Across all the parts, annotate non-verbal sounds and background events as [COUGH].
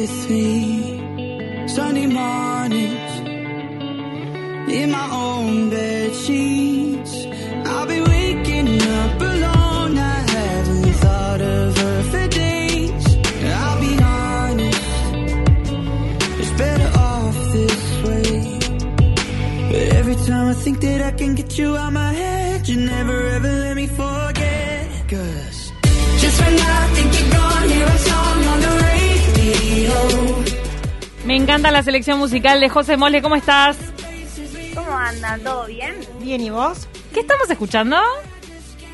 With me. Sunday mornings, in my own bed sheets. I'll be waking up alone. I haven't thought of her for days. I'll be honest, it's better off this way. But every time I think that I can get you out my Me encanta la selección musical de José Mole. ¿Cómo estás? ¿Cómo andan? ¿Todo bien? Bien, ¿y vos? ¿Qué estamos escuchando?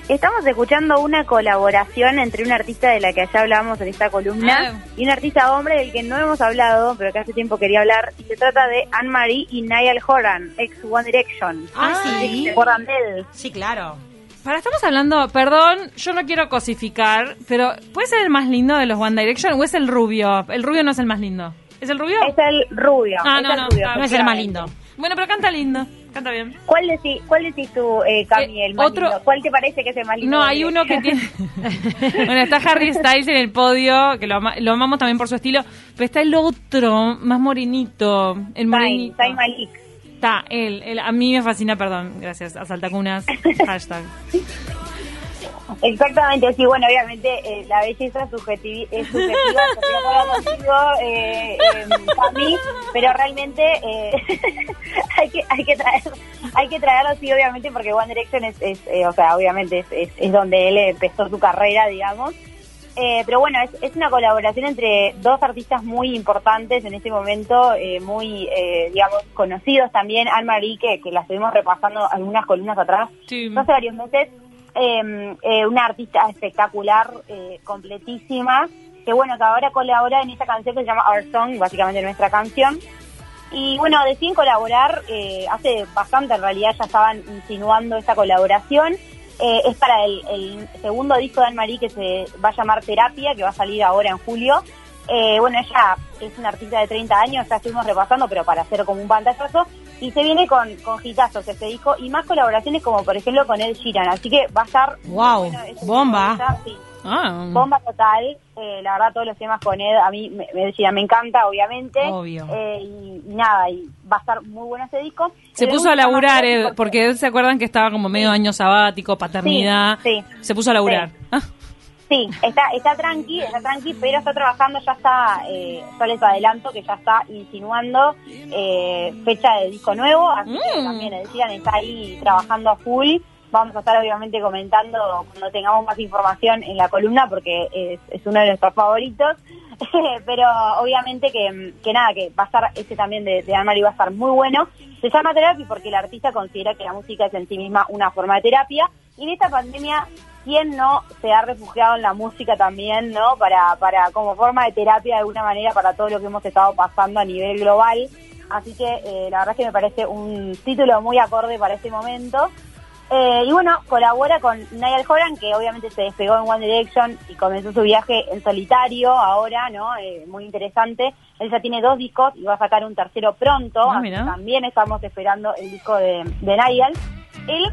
Estamos escuchando una colaboración entre un artista de la que allá hablábamos en esta columna Ah. y un artista hombre del que no hemos hablado, pero que hace tiempo quería hablar. Y se trata de Anne-Marie y Niall Horan, ex One Direction. Ah, ¿Se sí. acuerdan de él? Sí, claro. Para, estamos hablando, perdón, yo no quiero cosificar, pero ¿puede ser el más lindo de los One Direction o es el rubio? El rubio no es el más lindo. ¿Es el rubio? Es el rubio. Ah, no, no, no es el más lindo. Bueno, pero canta lindo, canta bien. ¿Cuál decís, cuál decís tú, eh, Cami, Eh, el más otro- lindo? ¿Cuál te parece que es el más lindo? No, hay uno que tiene... [LAUGHS] bueno, está Harry Styles en el podio, que lo, ama- lo amamos también por su estilo, pero está el otro, más morenito, el morenito. Zayn Malik. Está, él, él, a mí me fascina, perdón, gracias, a Saltacunas, [LAUGHS] hashtag. Exactamente, sí, bueno, obviamente eh, la belleza subjetivi- es subjetiva, [LAUGHS] contigo, eh, eh, Cami, pero realmente eh, [LAUGHS] hay que hay que traer hay que traerlo sí, obviamente, porque One Direction es, es, eh, o sea, obviamente es, es, es donde él empezó su carrera, digamos. Eh, pero bueno, es, es una colaboración entre dos artistas muy importantes en este momento, muy, eh, digamos, conocidos también. Anne-Marie, que, que la estuvimos repasando algunas columnas atrás, Sí. hace varios meses, eh, eh, una artista espectacular, eh, completísima, que bueno, que ahora colabora en esta canción que se llama Our Song, básicamente nuestra canción. Y bueno, deciden colaborar, eh, hace bastante en realidad ya estaban insinuando esta colaboración. Eh, es para el, el segundo disco de Anne-Marie que se va a llamar Terapia, que va a salir ahora en julio. Bueno, ella es una artista de 30 años, ya estuvimos repasando, pero para hacer como un pantallazo. Y se viene con, con hitazos este disco y más colaboraciones como por ejemplo con Ed Sheeran. Así que va a estar... Wow, bueno bomba. sí, Ah, bomba total. Eh, la verdad, todos los temas con Ed, a mí me, me, decía, me encanta, obviamente. Obvio. Eh, y, y nada, y va a estar muy bueno ese disco. se El puso a laburar, más eh, porque- se acuerdan que estaba como medio año sabático, paternidad. Sí, sí. Se puso a laburar. Sí. Ah, Sí, está, está tranqui, está tranqui, pero está trabajando, ya está, eh, yo les adelanto que ya está insinuando eh, fecha de disco nuevo, así que Mm. también decían, está ahí trabajando a full. Vamos a estar obviamente comentando cuando tengamos más información en la columna porque es, es uno de nuestros favoritos. [LAUGHS] pero obviamente que, que nada, que va a estar este también de, de Anne-Marie va a estar muy bueno. Se llama terapia porque el artista considera que la música es en sí misma una forma de terapia. Y en esta pandemia, ¿quién no se ha refugiado en la música también, no? Para, para como forma de terapia de alguna manera para todo lo que hemos estado pasando a nivel global. Así que eh, la verdad es que me parece un título muy acorde para este momento. Eh, y bueno, colabora con Niall Horan, que obviamente se despegó en One Direction y comenzó su viaje en solitario ahora, ¿no? Eh, muy interesante. Él ya tiene dos discos y va a sacar un tercero pronto. Ah, así también estamos esperando el disco de, de Niall. Él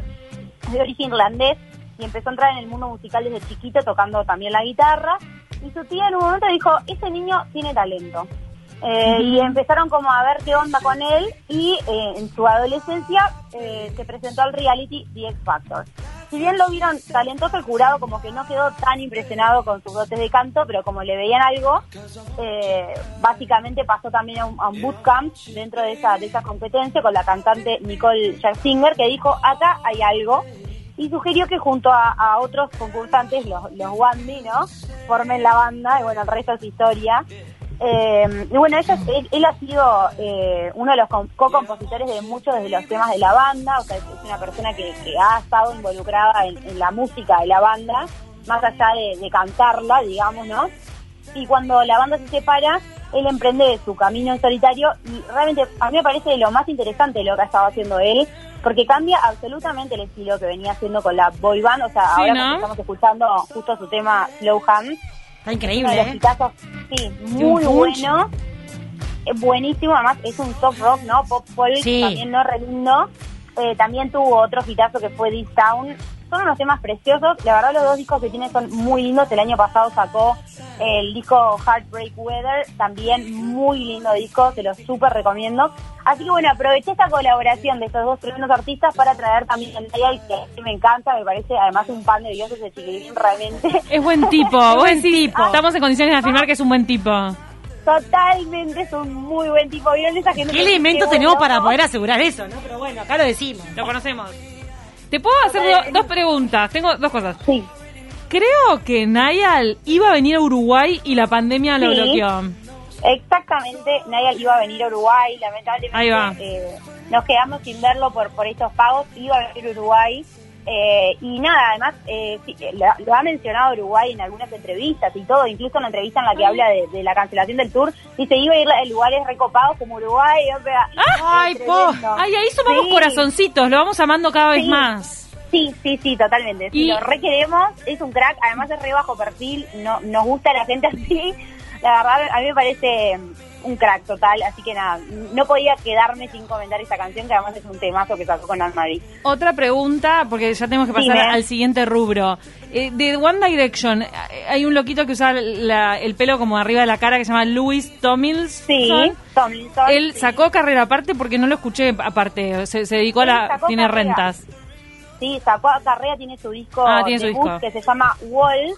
de origen irlandés y empezó a entrar en el mundo musical desde chiquito tocando también la guitarra. Y su tía en un momento dijo, ese niño tiene talento. Eh, Y empezaron como a ver qué onda con él y eh, en su adolescencia eh, se presentó al reality The X Factor. Si bien lo vieron talentoso, el jurado como que no quedó tan impresionado con sus dotes de canto, pero como le veían algo, eh, básicamente pasó también a un, a un bootcamp dentro de esa, de esa competencia con la cantante Nicole Scherzinger, que dijo, acá hay algo, y sugirió que junto a, a otros concursantes, los, los Wandy, ¿no? Formen la banda, y bueno, el resto es historia. Eh, y bueno, ella- él, ha sido eh, uno de los com- co-compositores de muchos de los temas de la banda, o sea, es una persona que, que ha estado involucrada en, la música de la banda. más allá de, de cantarla, digamos, ¿no? Y cuando la banda se separa, él emprende su camino en solitario y realmente a mí me parece lo más interesante lo que ha estado haciendo él, porque cambia absolutamente el estilo que venía haciendo con la boy band, o sea, Sí, ahora estamos escuchando justo su tema Slow Hand, Está uno increíble, de los ¿eh? hitazos, sí, muy bueno, es buenísimo, además es un soft rock, ¿no? Pop folk, Sí. también no re lindo. Eh, también tuvo otro hitazo que fue This Town. Son unos temas preciosos. La verdad, los dos discos que tiene son muy lindos. El año pasado sacó el disco Heartbreak Weather, también muy lindo disco, se lo súper recomiendo. Así que bueno, aproveché esta colaboración de estos dos tremendos artistas para traer también a Niall, que me encanta, me parece además un pan de Dios ese chiquilín realmente. Es buen tipo. [LAUGHS] Buen tipo. Estamos en condiciones de afirmar que es un buen tipo. Totalmente, es un muy buen tipo. ¿Vieron esa gente ¿Qué elementos tenemos para poder asegurar eso, no? Pero bueno, acá lo decimos. Lo conocemos. Te puedo hacer do- dos preguntas. Tengo dos cosas. Sí, Creo que Nayal iba a venir a Uruguay y la pandemia lo Sí. bloqueó. Exactamente, Nayal iba a venir a Uruguay, lamentablemente Ahí va. eh, nos quedamos sin verlo por, por estos pagos, iba a venir a Uruguay. Eh, y nada, además, eh, sí, eh, lo, lo ha mencionado Uruguay en algunas entrevistas y todo, incluso en la entrevista en la que habla de, de la cancelación del tour, dice iba a ir a lugares recopados como Uruguay, o sea, Ay, po. Ay, ahí sumamos Sí. corazoncitos, lo vamos amando cada vez más. Sí, sí, sí, totalmente. Sí, Y- lo requeremos, es un crack, además es re bajo perfil, no, nos gusta la gente así. La verdad, a mí me parece un crack total, así que nada, no podía quedarme sin comentar esta canción, que además es un temazo que sacó con Anne-Marie. Otra pregunta, porque ya tenemos que pasar Dime. al siguiente rubro. Eh, de One Direction, hay un loquito que usa la- el pelo como arriba de la cara que se llama Louis Tomlinson. Sí, Tomlinson. Él sí. sacó carrera aparte porque no lo escuché aparte. Se, se dedicó a la. Tiene carrera. rentas. Sí, sacó carrera, tiene su disco, Ah, tiene su disco. que se llama Wall,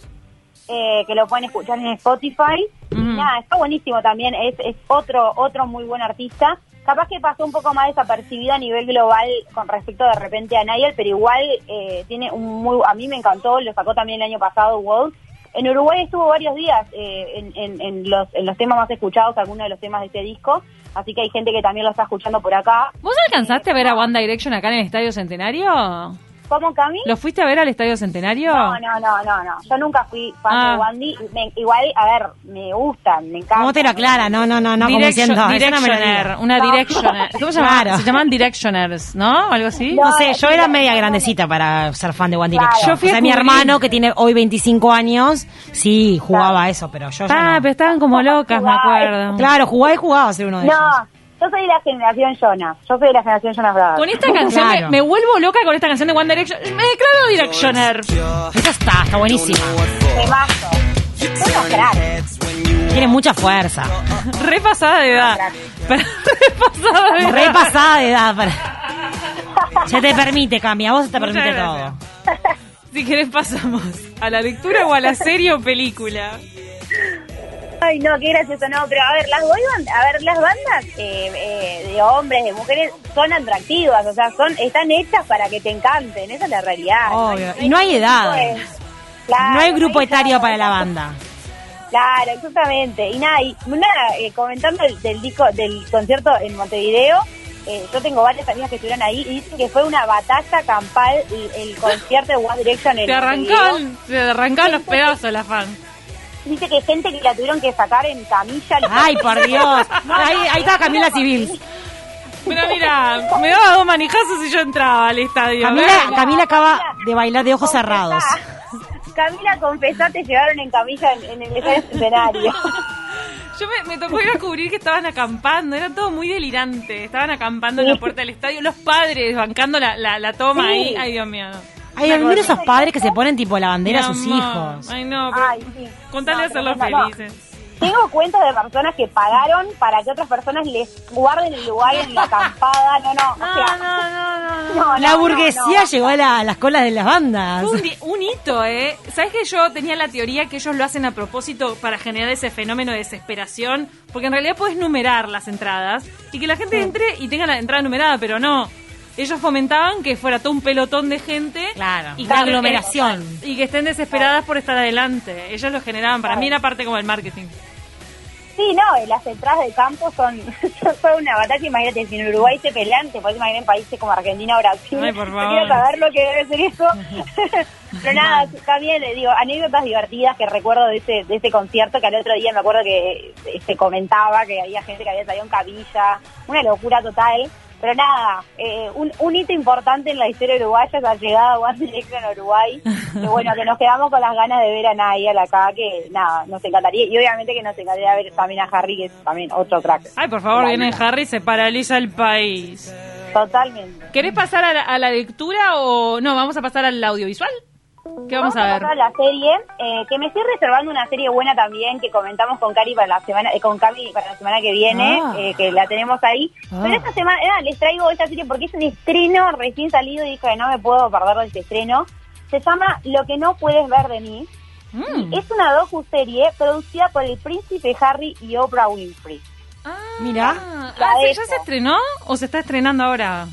eh, que lo pueden escuchar en Spotify. Ujú. Y nada, está buenísimo también, es, es otro, otro muy buen artista. Capaz que pasó un poco más desapercibido a nivel global con respecto de repente a Nayel, pero igual eh, tiene un muy, a mí me encantó, lo sacó también el año pasado Wall. En Uruguay estuvo varios días eh, en, en- en los, en los temas más escuchados, algunos de los temas de este disco, así que hay gente que también lo está escuchando por acá. ¿Vos alcanzaste a ver a One Direction acá en el Estadio Centenario? ¿Cómo, Cami? ¿Lo fuiste a ver al Estadio Centenario? No, no, no, no, no. Yo nunca fui fan Ah. de Wandy. Me- igual, a ver, me gustan, me encanta. ¿Cómo te lo aclara? No, no, no, no, como Direction- diciendo, me lo directioner, una No. directioner. [LAUGHS] ¿Cómo se llama? Claro. Se llaman directioners, ¿no? Algo así. No sé, yo era media grandecita para ser fan de One Claro. Direction. Yo fui o sea, a mi hermano, que tiene hoy 25 años, sí, jugaba Claro. a eso, pero yo ya Ah, no. pero estaban como locas, me acuerdo. Claro, jugaba y jugaba a ser uno de ellos. No, yo soy de la generación Jonas. Yo soy de la generación Jonas Brothers. Con esta canción Claro. me, me vuelvo loca con esta canción de One Direction. Me declaro directioner. Esa está, está buenísima. Temazo. Tiene mucha fuerza. Re pasada de edad. Re pasada de edad. Re pasada de edad. Para... Se te permite, Cami, a vos se te permite todo. Si querés pasamos a la lectura o a la serie o película. Ay, no, qué gracioso. No, pero a ver, las boy band- a ver, las bandas eh, eh, de hombres, de mujeres, son atractivas. O sea, son están hechas para que te encanten. Esa es la realidad. Obvio. Y no hay edad. pues, claro, No hay grupo hay nada, para la no. banda. Claro, exactamente. Y nada, y nada eh, comentando el- del disco, del concierto en Montevideo, eh, yo tengo varias amigas que estuvieron ahí y dicen que fue una batalla campal el, el concierto de One Direction en Te Montevideo. arrancaban, te arrancaban los pedazos la fan. Dice que gente que la tuvieron que sacar en camilla. Ay, por [LAUGHS] Dios. Ahí, ahí está Camila Civil. Pero mira, me daba dos manijazos y yo entraba al estadio. Camila. Camila acaba de bailar de ojos cerrados. Camila, confesá, te llevaron en camilla en, en el escenario. [LAUGHS] Yo me, me tocó ir a cubrir que estaban acampando, era todo muy delirante. Estaban acampando en la puerta del estadio, los padres bancando la, la, la toma Sí. ahí. Ay, Dios mío. Hay algunos esos padres que se ponen tipo la bandera a sus amor. hijos. Ay, no, pero Ay, sí. contale No, a hacerlos no. felices. Tengo cuentos de personas que pagaron para que otras personas les guarden el lugar en la acampada. No, no. O No, sea, no, no, no. no, La no, burguesía no, no. llegó a, la- a las colas de las bandas. Fue un, di- un hito, ¿eh? ¿Sabes que yo tenía la teoría que ellos lo hacen a propósito para generar ese fenómeno de desesperación? Porque en realidad puedes numerar las entradas y que la gente entre y tenga la entrada numerada, pero no. Ellos fomentaban que fuera todo un pelotón de gente. Claro, y que- aglomeración. Y que estén desesperadas por estar adelante. Ellos lo generaban. Para mí era parte como el marketing. Sí, no, las entradas de campo son, [LAUGHS] son una batalla. Imagínate, si en Uruguay se pelean, te puedes imaginar en países como Argentina o Brasil. Ay, por No favor. [LAUGHS] quiero saber lo que debe ser eso. [LAUGHS] Pero nada, también le digo, anécdotas divertidas que recuerdo de ese, de ese concierto, que al otro día me acuerdo que se comentaba que había gente que había salido en cabilla. Una locura total. Pero nada, eh, un, un hito importante en la historia uruguaya es la llegada de One Direction a Uruguay. que bueno, que nos quedamos con las ganas de ver a Nayel acá, que nada, nos encantaría. Y obviamente que nos encantaría ver también a Harry, que es también otro crack. Ay, por favor, viene Harry, se paraliza el país. Totalmente. ¿Querés pasar a la, a la lectura o no? ¿Vamos a pasar al audiovisual? ¿Qué vamos, a ver? la serie, eh, que me estoy reservando una serie buena también que comentamos con Cari para la semana, eh, con Cami para la semana que viene, Ah. eh, que la tenemos ahí. Ah. Pero esta semana les traigo esta serie porque es un estreno recién salido y dije no me puedo perder de este estreno. Se llama Lo que no puedes ver de mí. Mm. Es una docu-serie producida por el príncipe Harry y Oprah Winfrey. Ah, Mira. ah, La ¿sí, dejo. ¿Ya se estrenó o se está estrenando ahora?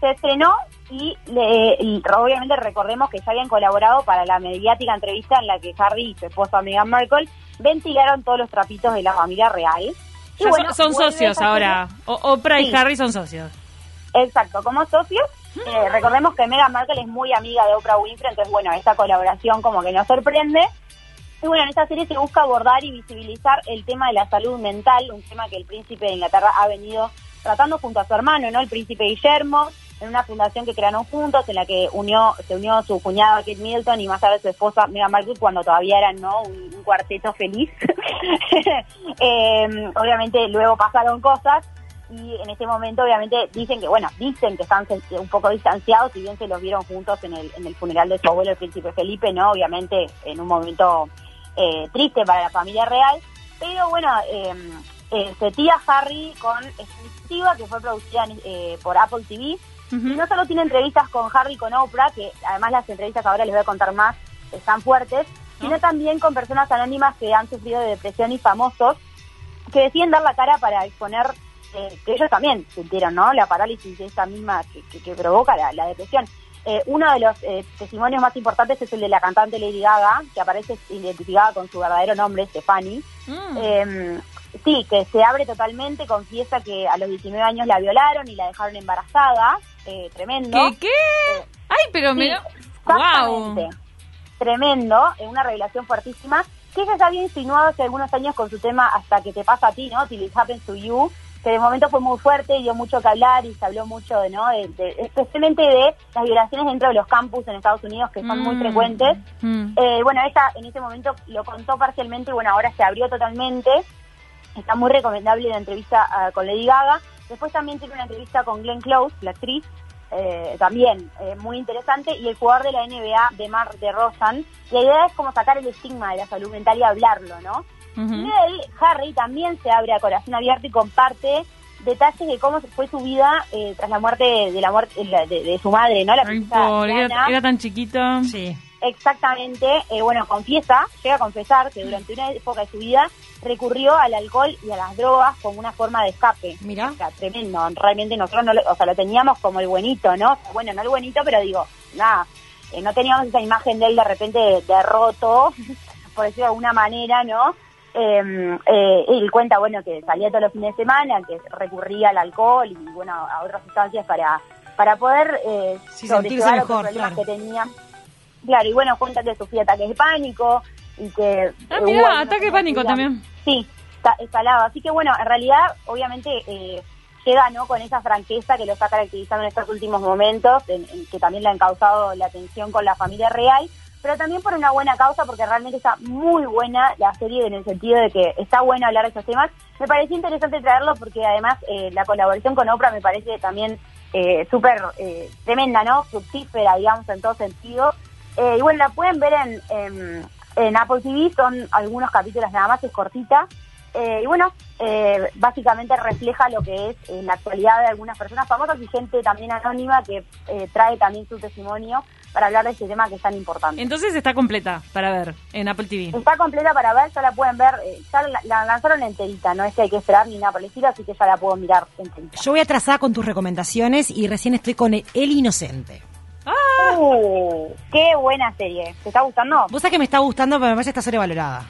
Se estrenó y, le- y obviamente recordemos que ya habían colaborado para la mediática entrevista en la que Harry y su esposa Meghan Markle ventilaron todos los trapitos de la familia real. Y Ya bueno, son, socios ahora. O- Oprah y. Harry son socios. Exacto, como socios. Eh, recordemos que Meghan Markle es muy amiga de Oprah Winfrey, entonces bueno, esta colaboración como que nos sorprende. Y bueno, en esta serie se busca abordar y visibilizar el tema de la salud mental, un tema que el príncipe de Inglaterra ha venido tratando junto a su hermano, ¿no? El príncipe Guillermo, en una fundación que crearon juntos, en la que unió, se unió su cuñado Kate Middleton y más tarde su esposa Meghan Markle cuando todavía eran, ¿no? Un, cuarteto feliz. [LAUGHS] Eh, obviamente luego pasaron cosas y en este momento obviamente dicen que, bueno, dicen que están un poco distanciados, si bien se los vieron juntos en el, en el funeral de su abuelo, el príncipe Felipe, ¿no? Obviamente en un momento eh, triste para la familia real, pero bueno, eh, eh, se tira Harry con exclusiva que fue producida eh, por Apple TV. Y no solo tiene entrevistas con Harry y con Oprah, que además las entrevistas ahora les voy a contar más, están fuertes, sino también con personas anónimas que han sufrido de depresión y famosos que deciden dar la cara para exponer eh, que ellos también sintieron, ¿no? La parálisis esa misma que, que- que provoca la, la depresión. Eh, uno de los eh, testimonios más importantes es el de la cantante Lady Gaga, que aparece identificada con su verdadero nombre, Stephanie. Mm. Eh, sí, que se abre totalmente, confiesa que a los 19 años la violaron y la dejaron embarazada. Eh, tremendo. ¿Qué? ¿Qué? Ay, pero Sí, me... ¡Wow! exactamente. Tremendo, eh, una revelación fuertísima, que ella ya había insinuado hace algunos años con su tema Hasta que te pasa a ti, ¿no? Till it happens to you, que de momento fue muy fuerte y dio mucho que hablar y se habló mucho, de, ¿no? De, de- especialmente de las violaciones dentro de los campus en Estados Unidos, que son muy Mm. frecuentes. Mm. Eh, bueno, ella en ese momento lo contó parcialmente y bueno, ahora se abrió totalmente. Está muy recomendable la entrevista ah, con Lady Gaga. Después también tiene una entrevista con Glenn Close, la actriz, eh, también eh, muy interesante. Y el jugador de la NBA, de Mar de Rosan. La idea es como sacar el estigma de la salud mental y hablarlo, ¿no? Ujú. Y él, Harry, también se abre a corazón abierto y comparte detalles de cómo fue su vida eh, tras la muerte de la muerte de, de- de su madre, ¿no? La Ay, Diana. era, era tan chiquito. Sí. Exactamente, eh, bueno, confiesa, llega a confesar que durante una época de su vida recurrió al alcohol y a las drogas como una forma de escape. Mira. O sea, tremendo, realmente nosotros no lo, o sea, lo teníamos como el buenito, ¿no? O sea, bueno, no el buenito, pero digo, nada, eh, no teníamos esa imagen de él de repente derroto, [LAUGHS] por decirlo de alguna manera, ¿no? Eh, eh, él cuenta, bueno, que salía todos los fines de semana, que recurría al alcohol y, bueno, a otras sustancias para, para poder eh, Sí, sentirse mejor, problemas claro. que tenía. Claro, y bueno, cuenta que sufría ataques de pánico y que... Ah, eh, ataque de pánico también. Sí, está escalado. Así que bueno, en realidad, obviamente, eh, llega ¿no? con esa franqueza que lo está caracterizando en estos últimos momentos, en- en que también le han causado la tensión con la familia real, pero también por una buena causa, porque realmente está muy buena la serie en el sentido de que está bueno hablar de esos temas. Me pareció interesante traerlo porque además eh, la colaboración con Oprah me parece también eh, súper eh, tremenda, ¿no? Fructífera, digamos, en todo sentido. Eh, y bueno, la pueden ver en, en, en Apple TV, son algunos capítulos nada más, es cortita. Eh, y bueno, eh, básicamente refleja lo que es eh, la actualidad de algunas personas famosas y gente también anónima que eh, trae también su testimonio para hablar de este tema que es tan importante. Entonces está completa para ver en Apple TV. Está completa para ver, ya la pueden ver, eh, ya la, la lanzaron enterita, no es que hay que esperar ni nada por el estilo, así que ya la puedo mirar enterita. Yo voy atrasada con tus recomendaciones y recién estoy con El, El Inocente. Uh, ¡Qué buena serie! ¿Te está gustando? Vos sabés que me está gustando, pero me parece que está sobrevalorada.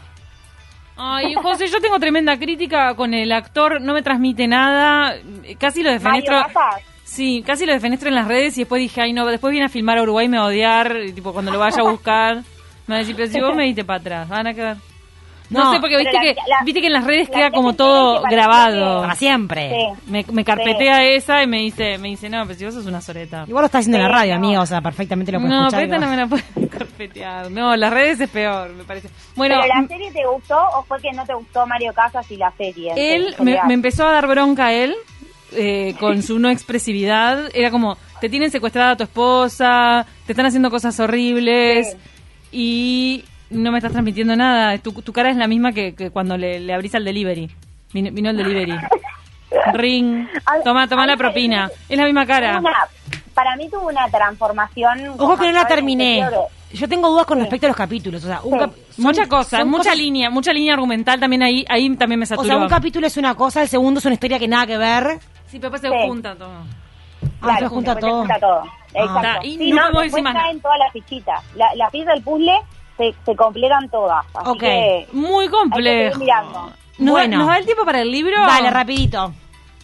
Ay, José, yo tengo tremenda crítica con el actor, no me transmite nada, casi lo defenestro. Sí, casi lo defenestro en las redes y después dije, ay no, después viene a filmar a Uruguay y me va a odiar, y, tipo cuando lo vaya a buscar, me va a decir, pero si vos me diste para atrás, van a quedar. No, No, sé, porque pero viste la- que la- viste que en las redes queda como todo grabado. Para siempre. Sí. Me, me carpetea esa y me dice, me dice, no, pero si vos sos una soreta. Igual lo está haciendo en la Sí, radio, no. amigo, o sea, perfectamente lo puedes No, escuchar. pero esta y no me la puedes [LAUGHS] carpetear. No, las redes es peor, me parece. Bueno, ¿Pero la serie te gustó o fue que no te gustó Mario Casas y la serie? él me, me empezó a dar bronca él eh, con su no expresividad. Era como, te tienen secuestrada a tu esposa, te están haciendo cosas horribles y no me estás transmitiendo nada. Tu, tu cara es la misma que, que cuando le, le abrís al delivery. Vino, vino el delivery. [LAUGHS] Ring. Toma, toma la propina. Es la misma cara. Una- para mí tuvo una transformación. Ojo que no la terminé. Yo tengo dudas con respecto a los capítulos. O sea, un Sí. cap- son- Mucha cosa, mucha cosas- línea, mucha línea argumental también ahí, ahí también me O saturó. sea, un capítulo es una cosa, el segundo es una historia que nada que ver. Sí, pero después se Sí. junta todo. Ah, Claro, se junta después se todo. junta todo. Ah. Exacto. Y Sí, no no, podemos después decir más nada. Se, se completan todas. Así Ok. que Muy hay que complejo. seguir mirando. ¿Nos, Bueno. da, ¿Nos da el tiempo para el libro? Dale, rapidito.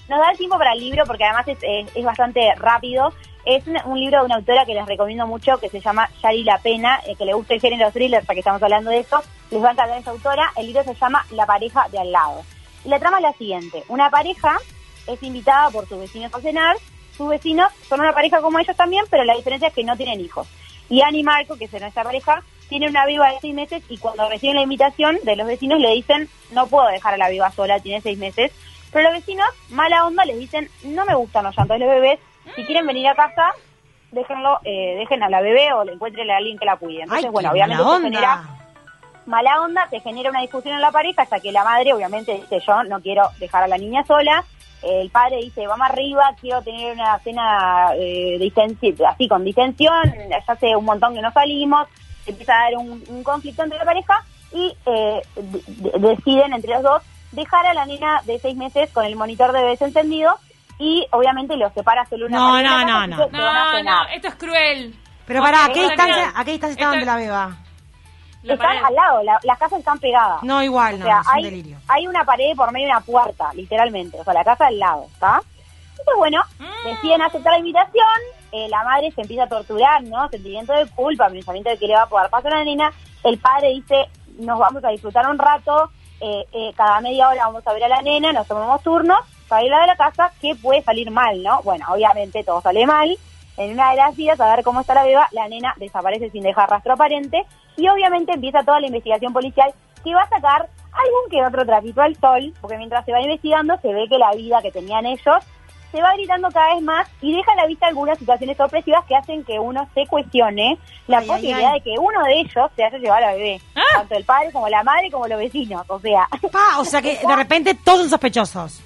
Nos da el tiempo para el libro porque además es, es, es bastante rápido. Es un, un libro de una autora que les recomiendo mucho que se llama Yari La Pena, eh, que le gusta el género thriller, ya que estamos hablando de eso, les va a encantar esa autora. El libro se llama La pareja de al lado. Y la trama es la siguiente. Una pareja es invitada por sus vecinos a cenar. Sus vecinos son una pareja como ellos también, pero la diferencia es que no tienen hijos. Y Annie y Marco, que es nuestra pareja, tiene una viva de seis meses y cuando reciben la invitación de los vecinos le dicen, no puedo dejar a la viva sola, tiene seis meses. Pero los vecinos, mala onda, les dicen, no me gustan los llantos de los bebés, si quieren venir a casa, déjenlo, eh, dejen a la bebé o le encuentren a alguien que la cuide. Entonces, Ay, bueno, obviamente eso genera mala onda, se genera una discusión en la pareja hasta que la madre obviamente dice yo no quiero dejar a la niña sola, el padre dice vamos arriba, quiero tener una cena eh, así con distensión, ya hace un montón que no salimos, se empieza a dar un, un conflicto entre la pareja y eh, de- de- deciden entre los dos dejar a la nena de seis meses con el monitor de bebés encendido y obviamente los separa solo una No, no, no, no. No, esto es cruel. Pero para, ¿a qué distancia. ¿a qué distancia estaban de la beba? Están al lado, la- las casas están pegadas. No, igual, O no, sea, es un hay, delirio. hay una pared por medio de una puerta, literalmente. O sea, la casa al lado, ¿está? Entonces, bueno, Mm. deciden aceptar la invitación. Eh, la madre se empieza a torturar, ¿no? Sentimiento de culpa, pensamiento de que le va a poder pasar a la nena. El padre dice, nos vamos a disfrutar un rato. eh, eh, cada media hora vamos a ver a la nena, nos tomamos turnos, salirla de la casa, que puede salir mal, ¿no? Bueno, obviamente todo sale mal. En una de las vidas, a ver cómo está la beba, la nena desaparece sin dejar rastro aparente y obviamente empieza toda la investigación policial que va a sacar algún que otro trapito al sol, porque mientras se va investigando se ve que la vida que tenían ellos se va gritando cada vez más y deja a la vista algunas situaciones sorpresivas que hacen que uno se cuestione la Ay, ay, posibilidad ay. de que uno de ellos se haya llevado a la bebé, Ah. tanto el padre como la madre como los vecinos, o sea, Pa, o sea que de repente todos son sospechosos.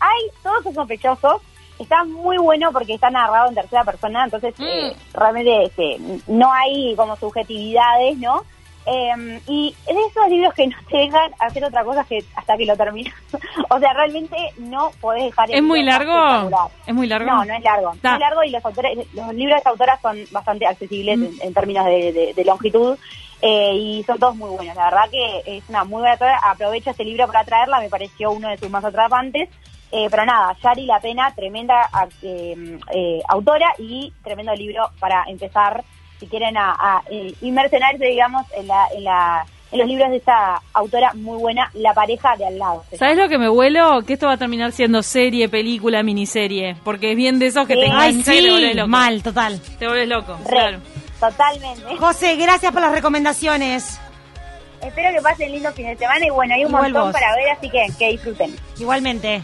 hay todos son sospechosos. Está muy bueno porque está narrado en tercera persona, entonces Mm. eh, realmente este, no hay como subjetividades, ¿no? Eh, y es de esos libros que no te dejan hacer otra cosa que hasta que lo terminas. [LAUGHS] o sea, realmente no podés dejar el ¿Es muy largo? ¿Es muy largo? No, no es largo. No es largo y los, autores, los libros de esta autora son bastante accesibles Mm. en, en términos de, de- de longitud eh, y son todos muy buenos. La verdad que es una muy buena autora. Aprovecho este libro para traerla, me pareció uno de sus más atrapantes. Eh, pero nada, Yari La Pena, tremenda eh, eh, autora y tremendo libro para empezar, si quieren, a, a, eh, inmersionarse, digamos, en, la, en, la, en los libros de esta autora muy buena, La pareja de al lado. ¿Sabes lo que me vuelo? Que esto va a terminar siendo serie, película, miniserie. Porque es bien de esos que Sí. te Ay, y te vuelves loco. mal, total. Te vuelves loco, Re, claro. Totalmente. José, gracias por las recomendaciones. Espero que pasen lindo fin de semana y bueno, hay un Igual montón vos. para ver, así que que disfruten. Igualmente.